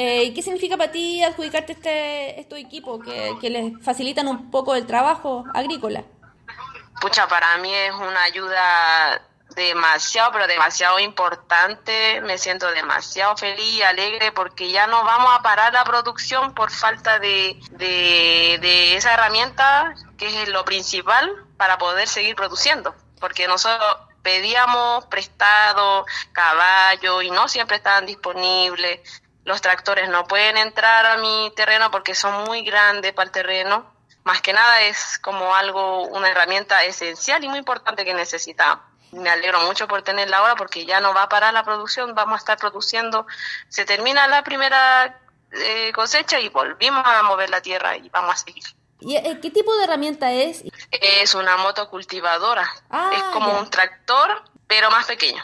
Eh, ¿Qué significa para ti adjudicarte este, estos equipos que, que les facilitan un poco el trabajo agrícola? Pucha, para mí es una ayuda demasiado, pero demasiado importante. Me siento demasiado feliz y alegre porque ya no vamos a parar la producción por falta de, de, de esa herramienta que es lo principal para poder seguir produciendo. Porque nosotros pedíamos prestado caballo y no siempre estaban disponibles. Los tractores no pueden entrar a mi terreno porque son muy grandes para el terreno. Más que nada es como algo, una herramienta esencial y muy importante que necesitamos me alegro mucho por tenerla ahora porque ya no va a parar la producción, vamos a estar produciendo, se termina la primera eh, cosecha y volvimos a mover la tierra y vamos a seguir. ¿Y eh, qué tipo de herramienta es? Es una moto cultivadora, ah, es como un tractor, pero más pequeño.